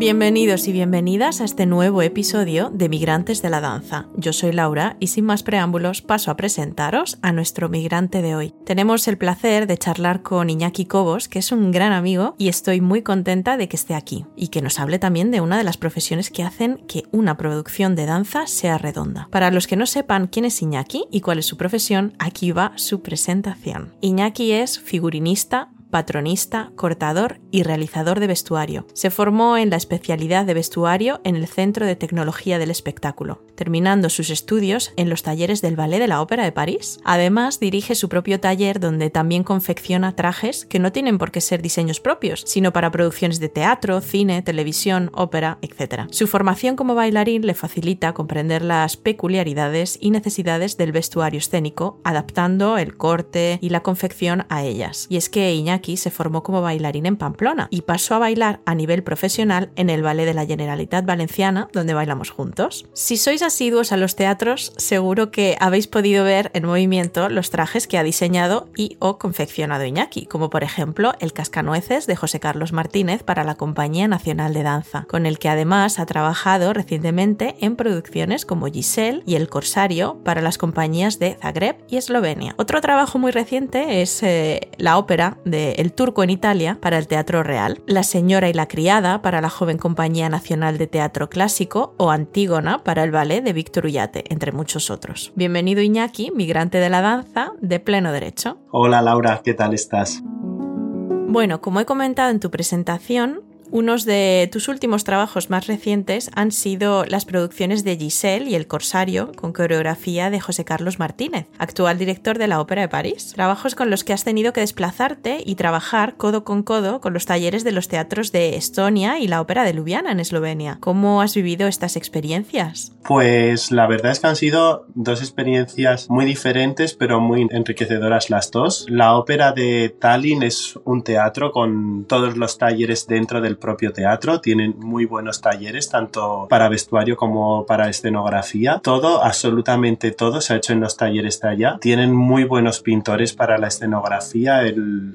Bienvenidos y bienvenidas a este nuevo episodio de Migrantes de la Danza. Yo soy Laura y sin más preámbulos paso a presentaros a nuestro migrante de hoy. Tenemos el placer de charlar con Iñaki Cobos, que es un gran amigo y estoy muy contenta de que esté aquí y que nos hable también de una de las profesiones que hacen que una producción de danza sea redonda. Para los que no sepan quién es Iñaki y cuál es su profesión, aquí va su presentación. Iñaki es figurinista, patronista, cortador y realizador de vestuario. Se formó en la especialidad de vestuario en el Centro de Tecnología del Espectáculo, terminando sus estudios en los talleres del Ballet de la Ópera de París. Además, dirige su propio taller donde también confecciona trajes que no tienen por qué ser diseños propios, sino para producciones de teatro, cine, televisión, ópera, etc. Su formación como bailarín le facilita comprender las peculiaridades y necesidades del vestuario escénico, adaptando el corte y la confección a ellas. Y es que Iñaki se formó como bailarín en Pamplona y pasó a bailar a nivel profesional en el Ballet de la Generalitat Valenciana, donde bailamos juntos. Si sois asiduos a los teatros, seguro que habéis podido ver en movimiento los trajes que ha diseñado y o confeccionado Iñaki, como por ejemplo el Cascanueces de José Carlos Martínez para la Compañía Nacional de Danza, con el que además ha trabajado recientemente en producciones como Giselle y El Corsario para las compañías de Zagreb y Eslovenia. Otro trabajo muy reciente es eh, la ópera de el Turco en Italia para el Teatro Real, La Señora y la Criada para la joven Compañía Nacional de Teatro Clásico o Antígona para el ballet de Víctor Ullate, entre muchos otros. Bienvenido Iñaki, migrante de la danza, de pleno derecho. Hola Laura, ¿qué tal estás? Bueno, como he comentado en tu presentación, unos de tus últimos trabajos más recientes han sido las producciones de Giselle y El Corsario, con coreografía de José Carlos Martínez, actual director de la Ópera de París. Trabajos con los que has tenido que desplazarte y trabajar codo con codo con los talleres de los teatros de Estonia y la Ópera de Ljubljana en Eslovenia. ¿Cómo has vivido estas experiencias? Pues la verdad es que han sido dos experiencias muy diferentes, pero muy enriquecedoras las dos. La Ópera de Tallinn es un teatro con todos los talleres dentro del propio teatro, tienen muy buenos talleres, tanto para vestuario como para escenografía. Todo, absolutamente todo, se ha hecho en los talleres de allá. Tienen muy buenos pintores para la escenografía.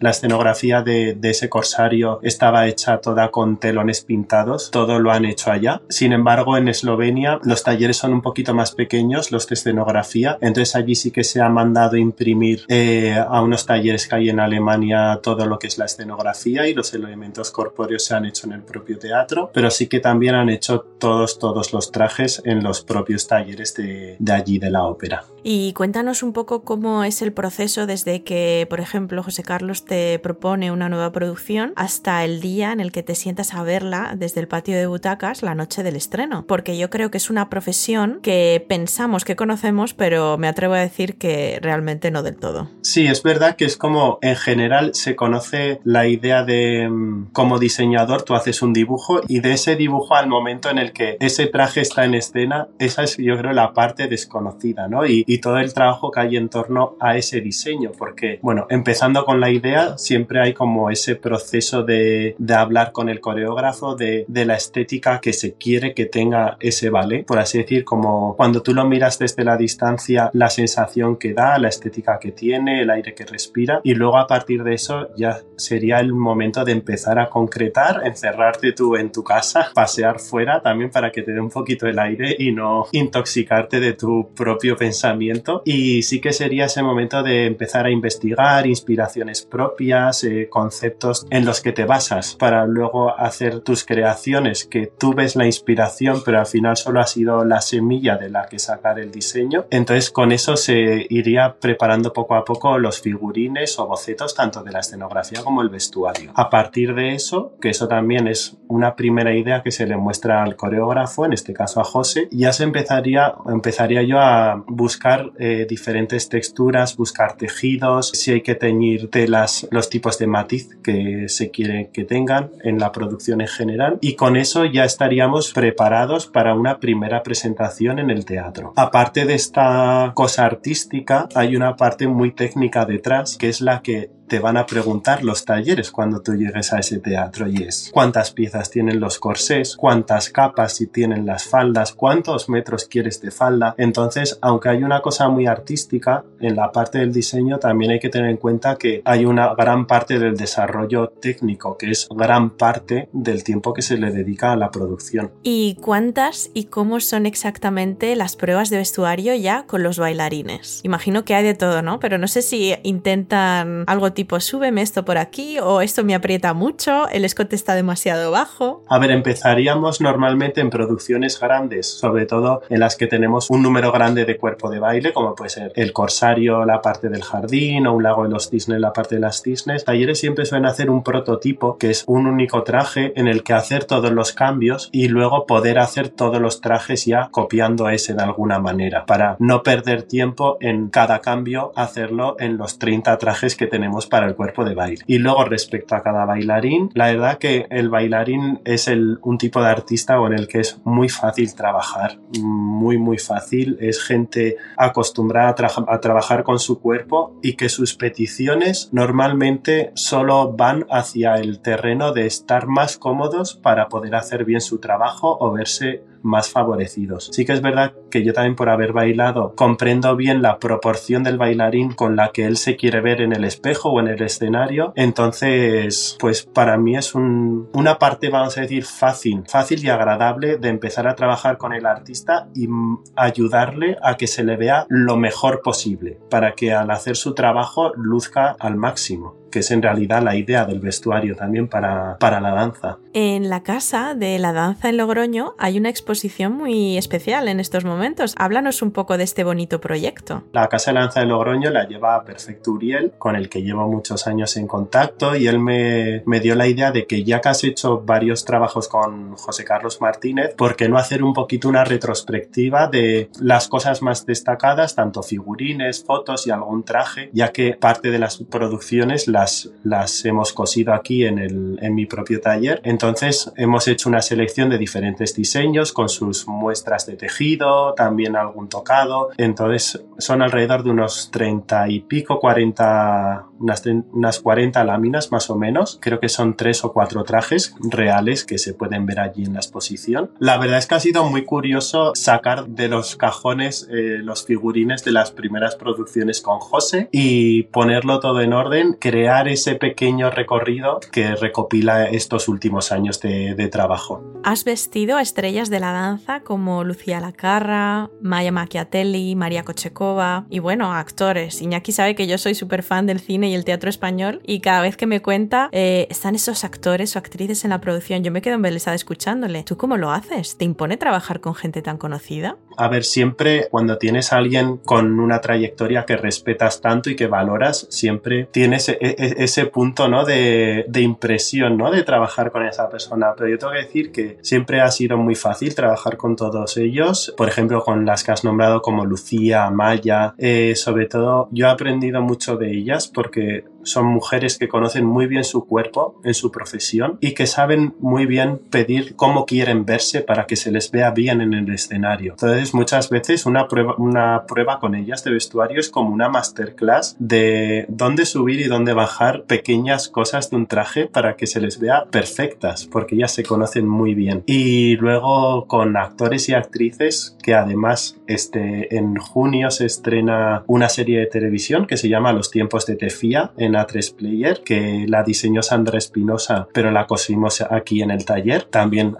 la escenografía de, de ese corsario estaba hecha toda con telones pintados. Todo lo han hecho allá. Sin embargo, en Eslovenia los talleres son un poquito más pequeños, los de escenografía. Entonces allí sí que se ha mandado imprimir eh, a unos talleres que hay en Alemania todo lo que es la escenografía y los elementos corpóreos se han hecho en el propio teatro, pero sí que también han hecho todos, todos los trajes en los propios talleres de, de allí de la ópera. Y cuéntanos un poco cómo es el proceso desde que, por ejemplo, José Carlos te propone una nueva producción hasta el día en el que te sientas a verla desde el patio de butacas la noche del estreno. Porque yo creo que es una profesión que pensamos que conocemos, pero me atrevo a decir que realmente no del todo. Sí, es verdad que es como en general se conoce la idea de mm, como diseñador tú haces un dibujo y de ese dibujo al momento en el que ese traje está en escena, esa es yo creo la parte desconocida, ¿no? Y, y todo el trabajo que hay en torno a ese diseño, porque, bueno, empezando con la idea, siempre hay como ese proceso de, de hablar con el coreógrafo, de, de la estética que se quiere que tenga ese ballet, por así decir, como cuando tú lo miras desde la distancia, la sensación que da, la estética que tiene, el aire que respira, y luego a partir de eso ya sería el momento de empezar a concretar, encerrarte tú en tu casa, pasear fuera también para que te dé un poquito el aire y no intoxicarte de tu propio pensamiento. Y sí que sería ese momento de empezar a investigar inspiraciones propias, eh, conceptos en los que te basas para luego hacer tus creaciones, que tú ves la inspiración, pero al final solo ha sido la semilla de la que sacar el diseño. Entonces con eso se iría preparando poco a poco los figurines o bocetos tanto de la escenografía como el vestuario. A partir de eso, que eso también es una primera idea que se le muestra al coreógrafo, en este caso a José, ya se empezaría, empezaría yo a buscar eh, diferentes texturas, buscar tejidos, si hay que teñir telas, los tipos de matiz que se quiere que tengan en la producción en general y con eso ya estaríamos preparados para una primera presentación en el teatro. Aparte de esta cosa artística, hay una parte muy técnica detrás que es la que te van a preguntar los talleres cuando tú llegues a ese teatro y es cuántas piezas tienen los corsés, cuántas capas si tienen las faldas, cuántos metros quieres de falda. Entonces, aunque hay una cosa muy artística en la parte del diseño, también hay que tener en cuenta que hay una gran parte del desarrollo técnico, que es gran parte del tiempo que se le dedica a la producción. ¿Y cuántas y cómo son exactamente las pruebas de vestuario ya con los bailarines? Imagino que hay de todo, ¿no? Pero no sé si intentan algo tipo súbeme esto por aquí o esto me aprieta mucho, el escote está demasiado bajo. A ver, empezaríamos normalmente en producciones grandes, sobre todo en las que tenemos un número grande de cuerpo de baile, como puede ser el Corsario, la parte del jardín o un lago de los cisnes, la parte de las cisnes. Talleres siempre suelen hacer un prototipo que es un único traje en el que hacer todos los cambios y luego poder hacer todos los trajes ya copiando ese de alguna manera para no perder tiempo en cada cambio hacerlo en los 30 trajes que tenemos para el cuerpo de baile. Y luego respecto a cada bailarín, la verdad que el bailarín es el, un tipo de artista con el que es muy fácil trabajar, muy muy fácil, es gente acostumbrada a, a trabajar con su cuerpo y que sus peticiones normalmente solo van hacia el terreno de estar más cómodos para poder hacer bien su trabajo o verse más favorecidos. Sí que es verdad que yo también por haber bailado comprendo bien la proporción del bailarín con la que él se quiere ver en el espejo o en el escenario. Entonces, pues para mí es un, una parte, vamos a decir, fácil, fácil y agradable de empezar a trabajar con el artista y ayudarle a que se le vea lo mejor posible para que al hacer su trabajo luzca al máximo que es en realidad la idea del vestuario también para, para la danza. En la casa de la danza en Logroño hay una exposición muy especial en estos momentos. Háblanos un poco de este bonito proyecto. La Casa de la Danza de Logroño la lleva Perfecto Uriel, con el que llevo muchos años en contacto y él me, me dio la idea de que ya que has hecho varios trabajos con José Carlos Martínez, ¿por qué no hacer un poquito una retrospectiva de las cosas más destacadas, tanto figurines, fotos y algún traje, ya que parte de las producciones las las, hemos cosido aquí en, el, en mi propio taller. Entonces hemos hecho una selección de diferentes diseños con sus muestras de tejido, también algún tocado. Entonces son alrededor de unos 30 y pico, 40, unas, unas 40 láminas más o menos. Creo que son tres o cuatro trajes reales que se pueden ver allí en la exposición. La verdad es que ha sido muy curioso sacar de los cajones eh, los figurines de las primeras producciones con José y ponerlo todo en orden, crear ese pequeño recorrido que recopila estos últimos años de, trabajo. Has vestido a estrellas de la danza como Lucía Lacarra, Maya Macchiatelli, María Kochekova y bueno, actores. Iñaki sabe que yo soy súper fan del cine y el teatro español y cada vez que me cuenta eh, están esos actores o actrices en la producción, yo me quedo embelesada escuchándole. ¿Tú cómo lo haces? ¿Te impone trabajar con gente tan conocida? A ver, siempre cuando tienes a alguien con una trayectoria que respetas tanto y que valoras, siempre tienes e, e, ese punto, ¿no? De, de, impresión, ¿no? De trabajar con esa persona. Pero yo tengo que decir que siempre ha sido muy fácil trabajar con todos ellos. Por ejemplo, con las que has nombrado como Lucía, Maya. Eh, sobre todo, yo he aprendido mucho de ellas porque son mujeres que conocen muy bien su cuerpo en su profesión y que saben muy bien pedir cómo quieren verse para que se les vea bien en el escenario. Entonces, muchas veces una prueba, una prueba con ellas de vestuario es como una masterclass de dónde subir y dónde bajar pequeñas cosas de un traje para que se les vea perfectas, porque ellas se conocen muy bien. Y luego con actores y actrices que además este, en junio se estrena una serie de televisión que se llama Los tiempos de Tefía en a3 Player, que la diseñó Sandra Espinosa, pero la cosimos aquí en el taller. También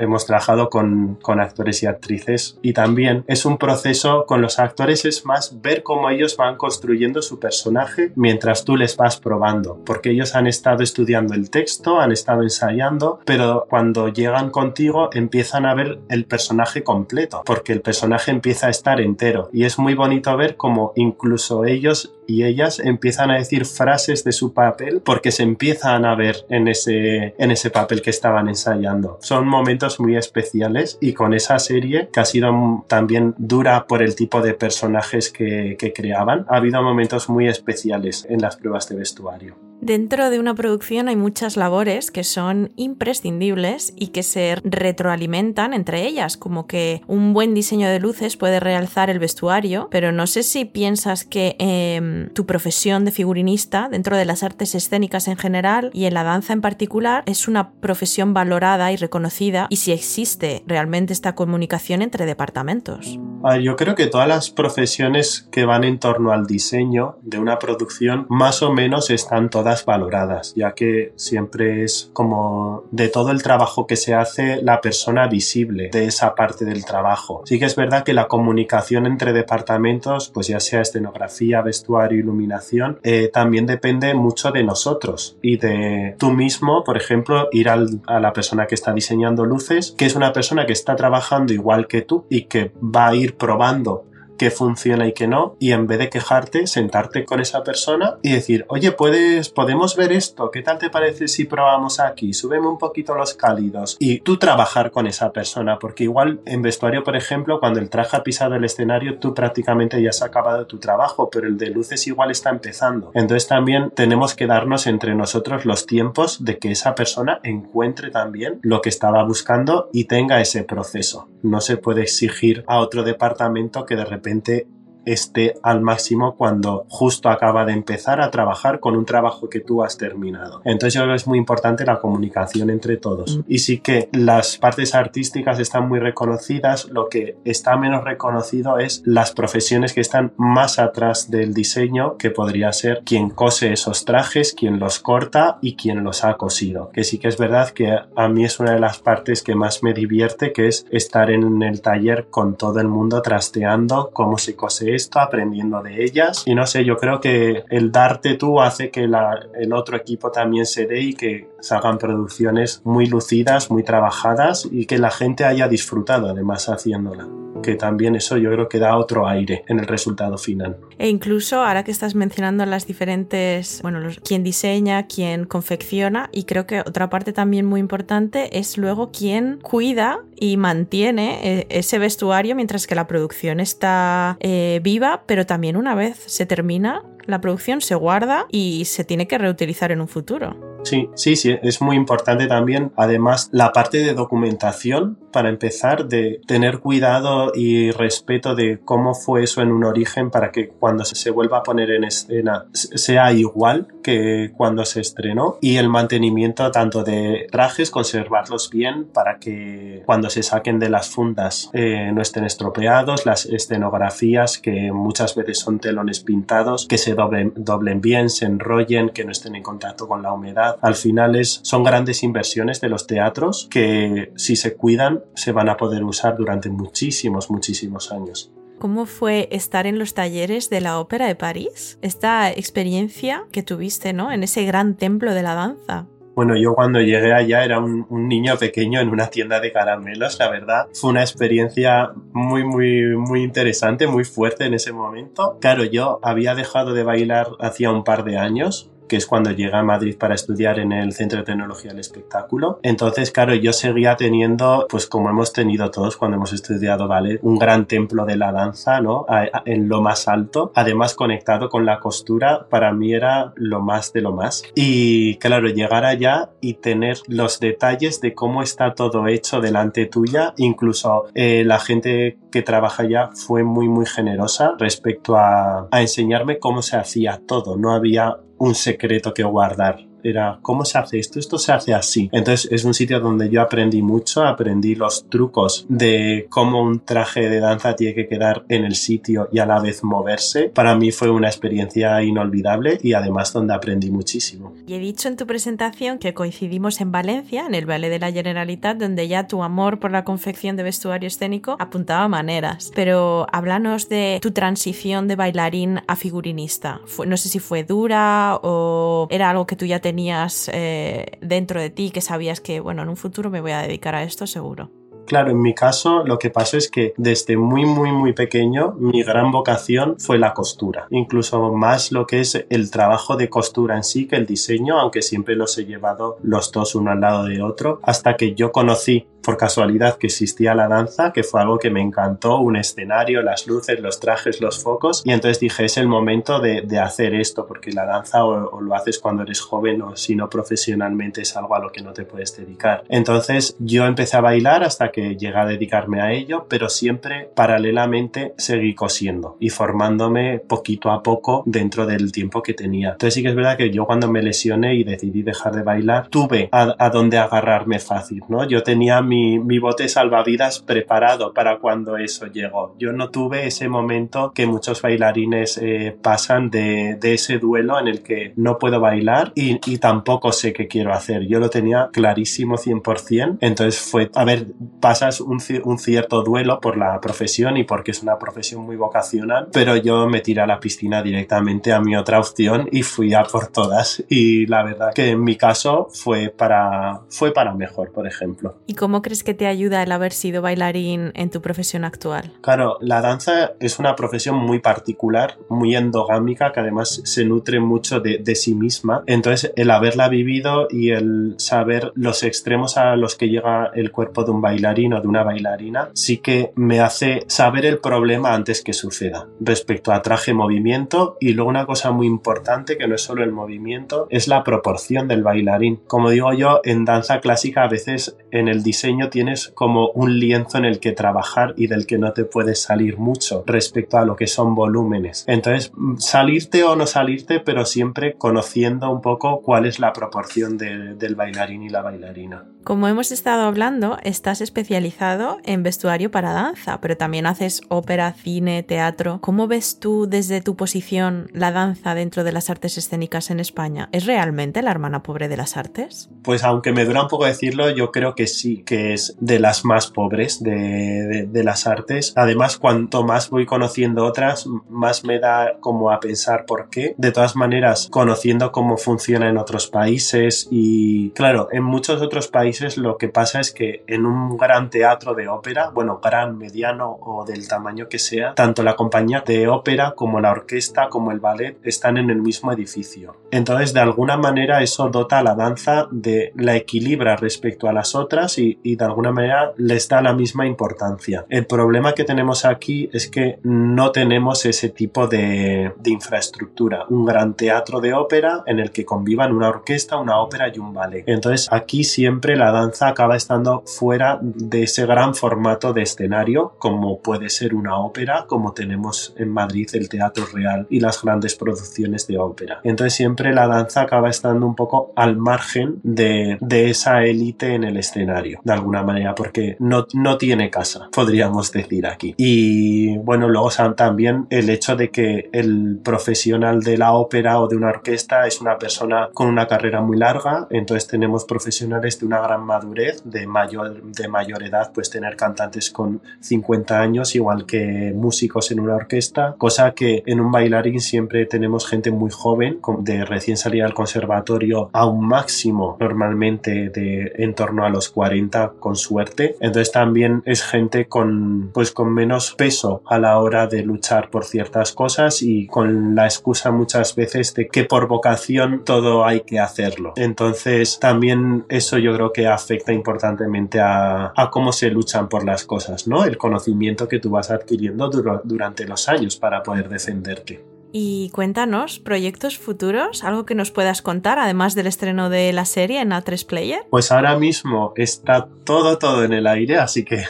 hemos trabajado con, con actores y actrices y también es un proceso con los actores, es más ver cómo ellos van construyendo su personaje mientras tú les vas probando, porque ellos han estado estudiando el texto, han estado ensayando, pero cuando llegan contigo empiezan a ver el personaje completo, porque el personaje empieza a estar entero y es muy bonito ver cómo incluso ellos y ellas empiezan a decir frases de su papel porque se empiezan a ver en ese, en ese papel que estaban ensayando. Son momentos muy especiales y con esa serie que ha sido también dura por el tipo de personajes que, que creaban, ha habido momentos muy especiales en las pruebas de vestuario. Dentro de una producción hay muchas labores que son imprescindibles y que se retroalimentan entre ellas, como que un buen diseño de luces puede realzar el vestuario, pero no sé si piensas que em, tu profesión de figurinista, dentro de las artes escénicas en general y en la danza en particular, es una profesión valorada y reconocida y si existe realmente esta comunicación entre departamentos. yo creo que todas las profesiones que van en torno al diseño de una producción más o menos están todas valoradas, ya que siempre es como de todo el trabajo que se hace la persona visible de esa parte del trabajo. Sí que es verdad que la comunicación entre departamentos, pues ya sea escenografía, vestuario, iluminación, eh, también depende mucho de nosotros y de tú mismo, por ejemplo, ir a la persona que está diseñando luces, que es una persona que está trabajando igual que tú y que va a ir probando qué funciona y qué no, y en vez de quejarte, sentarte con esa persona y decir, oye, puedes, podemos ver esto, ¿qué tal te parece si probamos aquí? Súbeme un poquito los cálidos y tú trabajar con esa persona, porque igual en vestuario, por ejemplo, cuando el traje ha pisado el escenario, tú prácticamente ya has acabado tu trabajo, pero el de luces igual está empezando. Entonces también tenemos que darnos entre nosotros los tiempos de que esa persona encuentre también lo que estaba buscando y tenga ese proceso. No se puede exigir a otro departamento que de repente repente esté al máximo cuando justo acaba de empezar a trabajar con un trabajo que tú has terminado. Entonces yo creo que es muy importante la comunicación entre todos. Mm. Y sí que las partes artísticas están muy reconocidas, lo que está menos reconocido es las profesiones que están más atrás del diseño, que podría ser quien cose esos trajes, quien los corta y quien los ha cosido. Que sí que es verdad que a mí es una de las partes que más me divierte, que es estar en el taller con todo el mundo trasteando cómo se cose esto, aprendiendo de ellas. Y no sé, yo creo que el darte tú hace que el otro equipo también se dé y que salgan producciones muy lucidas, muy trabajadas y que la gente haya disfrutado además haciéndola. Que también eso yo creo que da otro aire en el resultado final. E incluso ahora que estás mencionando las diferentes, bueno, los, quién diseña, quién confecciona y creo que otra parte también muy importante es luego quién cuida y mantiene eh, ese vestuario mientras que la producción está eh, viva, pero también una vez se termina, la producción se guarda y se tiene que reutilizar en un futuro. Sí, sí, sí, es muy importante también, además, la parte de documentación, para empezar, de tener cuidado y respeto de cómo fue eso en un origen para que cuando se vuelva a poner en escena sea igual que cuando se estrenó y el mantenimiento tanto de trajes, conservarlos bien para que cuando se saquen de las fundas eh, no estén estropeados, las escenografías que muchas veces son telones pintados, que se doblen, bien, se enrollen, que no estén en contacto con la humedad al final es, son grandes inversiones de los teatros que si se cuidan se van a poder usar durante muchísimos, muchísimos años. ¿Cómo fue estar en los talleres de la Ópera de París? Esta experiencia que tuviste, ¿no? En ese gran templo de la danza. Bueno, yo cuando llegué allá era un, niño pequeño en una tienda de caramelos, la verdad. Fue una experiencia muy, muy, muy interesante, muy fuerte en ese momento. Claro, yo había dejado de bailar hacía un par de años que es cuando llega a Madrid para estudiar en el Centro de Tecnología del Espectáculo. Entonces, claro, yo seguía teniendo, pues como hemos tenido todos cuando hemos estudiado ballet, un gran templo de la danza, ¿no? en lo más alto, además conectado con la costura, para mí era lo más de lo más. Y claro, llegar allá y tener los detalles de cómo está todo hecho delante tuya, incluso eh, la gente que trabaja allá fue muy, muy generosa respecto a, a enseñarme cómo se hacía todo. No había un secreto que guardar era cómo se hace esto, esto se hace así. Entonces es un sitio donde yo aprendí mucho, aprendí los trucos de cómo un traje de danza tiene que quedar en el sitio y a la vez moverse. Para mí fue una experiencia inolvidable y además donde aprendí muchísimo. Y he dicho en tu presentación que coincidimos en Valencia, en el Ballet de la Generalitat, donde ya tu amor por la confección de vestuario escénico apuntaba maneras. Pero háblanos de tu transición de bailarín a figurinista. no sé si fue dura o era algo que tú ya te tenías eh, dentro de ti que sabías que, bueno, en un futuro me voy a dedicar a esto seguro? Claro, en mi caso lo que pasó es que desde muy, muy, muy pequeño mi gran vocación fue la costura. Incluso más lo que es el trabajo de costura en sí que el diseño, aunque siempre los he llevado los dos uno al lado de otro, hasta que yo conocí por casualidad que existía la danza, que fue algo que me encantó, un escenario, las luces, los trajes, los focos, y entonces dije, es el momento de, hacer esto, porque la danza o, lo haces cuando eres joven o si no profesionalmente es algo a lo que no te puedes dedicar. Entonces yo empecé a bailar hasta que llegué a dedicarme a ello, pero siempre paralelamente seguí cosiendo y formándome poquito a poco dentro del tiempo que tenía. Entonces sí que es verdad que yo cuando me lesioné y decidí dejar de bailar, tuve a, a agarrarme fácil, ¿no? Yo tenía mi mi, bote salvavidas preparado para cuando eso llegó. Yo no tuve ese momento que muchos bailarines eh, pasan de, ese duelo en el que no puedo bailar y, tampoco sé qué quiero hacer. Yo lo tenía clarísimo 100%. Entonces fue, a ver, pasas un, un cierto duelo por la profesión y porque es una profesión muy vocacional, pero yo me tiré a la piscina directamente a mi otra opción y fui a por todas. Y la verdad que en mi caso fue para, fue para mejor, por ejemplo. ¿Y cómo crees que te ayuda el haber sido bailarín en tu profesión actual? Claro, la danza es una profesión muy particular, muy endogámica, que además se nutre mucho de, sí misma. Entonces, el haberla vivido y el saber los extremos a los que llega el cuerpo de un bailarín de una bailarina, sí que me hace saber el problema antes que suceda respecto a traje movimiento y luego una cosa muy importante que no es solo el movimiento, es la proporción del bailarín. Como digo yo, en danza clásica a veces en el diseño tienes como un lienzo en el que trabajar y del que no te puedes salir mucho respecto a lo que son volúmenes. Entonces, salirte o no salirte, pero siempre conociendo un poco cuál es la proporción del bailarín y la bailarina. Como hemos estado hablando, estás especializado en vestuario para danza, pero también haces ópera, cine, teatro. ¿Cómo ves tú desde tu posición la danza dentro de las artes escénicas en España? ¿Es realmente la hermana pobre de las artes? Pues aunque me dura un poco decirlo, yo creo que sí, que es de las más pobres de, las artes. Además, cuanto más voy conociendo otras, más me da como a pensar por qué. De todas maneras, conociendo cómo funciona en otros países y, claro, en muchos otros países lo que pasa es que en un gran teatro de ópera, bueno, gran, mediano o del tamaño que sea, tanto la compañía de ópera como la orquesta como el ballet están en el mismo edificio. Entonces, de alguna manera eso dota a la danza de la equilibra respecto a las otras y, de alguna manera les da la misma importancia. El problema que tenemos aquí es que no tenemos ese tipo de, de infraestructura. Un gran teatro de ópera en el que convivan una orquesta, una ópera y un ballet. Entonces, aquí siempre la danza acaba estando fuera de ese gran formato de escenario, como puede ser una ópera, como tenemos en Madrid el Teatro Real y las grandes producciones de ópera. Entonces siempre la danza acaba estando un poco al margen de, esa élite en el escenario, de alguna manera, porque no, no tiene casa, podríamos decir aquí. Y bueno, luego también el hecho de que el profesional de la ópera o de una orquesta es una persona con una carrera muy larga, entonces tenemos profesionales de una gran madurez, de mayor, de mayor edad, pues tener cantantes con 50 años, igual que músicos en una orquesta, cosa que en un bailarín siempre tenemos gente muy joven, de recién salida al conservatorio a un máximo normalmente de en torno a los 40 con suerte. Entonces también es gente con pues con menos peso a la hora de luchar por ciertas cosas y con la excusa muchas veces de que por vocación todo hay que hacerlo. Entonces también eso yo creo que afecta importantemente a, cómo se luchan por las cosas, ¿no? El conocimiento que tú vas adquiriendo durante los años para poder defenderte. Y cuéntanos, proyectos futuros, algo que nos puedas contar, además del estreno de la serie en A3 Player. Pues ahora mismo está todo, todo en el aire, así que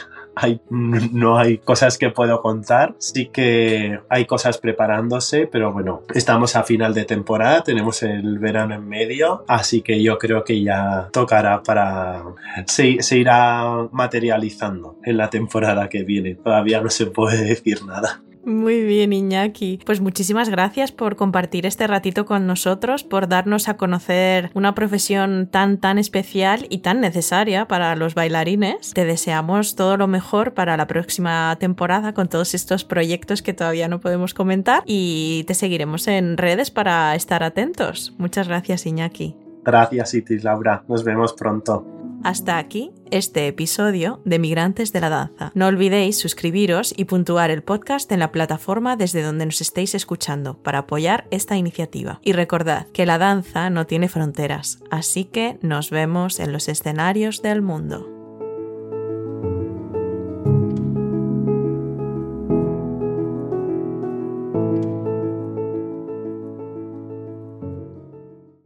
no hay cosas que puedo contar. Sí que hay cosas preparándose, pero bueno, estamos a final de temporada, tenemos el verano en medio, así que yo creo que ya tocará para... Se, se irá materializando en la temporada que viene. Todavía no se puede decir nada. Muy bien, Iñaki. Pues muchísimas gracias por compartir este ratito con nosotros, por darnos a conocer una profesión tan, tan especial y tan necesaria para los bailarines. Te deseamos todo lo mejor para la próxima temporada con todos estos proyectos que todavía no podemos comentar y te seguiremos en redes para estar atentos. Muchas gracias, Iñaki. Gracias, Itis Laura. Nos vemos pronto. Hasta aquí este episodio de Migrantes de la Danza. No olvidéis suscribiros y puntuar el podcast en la plataforma desde donde nos estéis escuchando para apoyar esta iniciativa. Y recordad que la danza no tiene fronteras, así que nos vemos en los escenarios del mundo.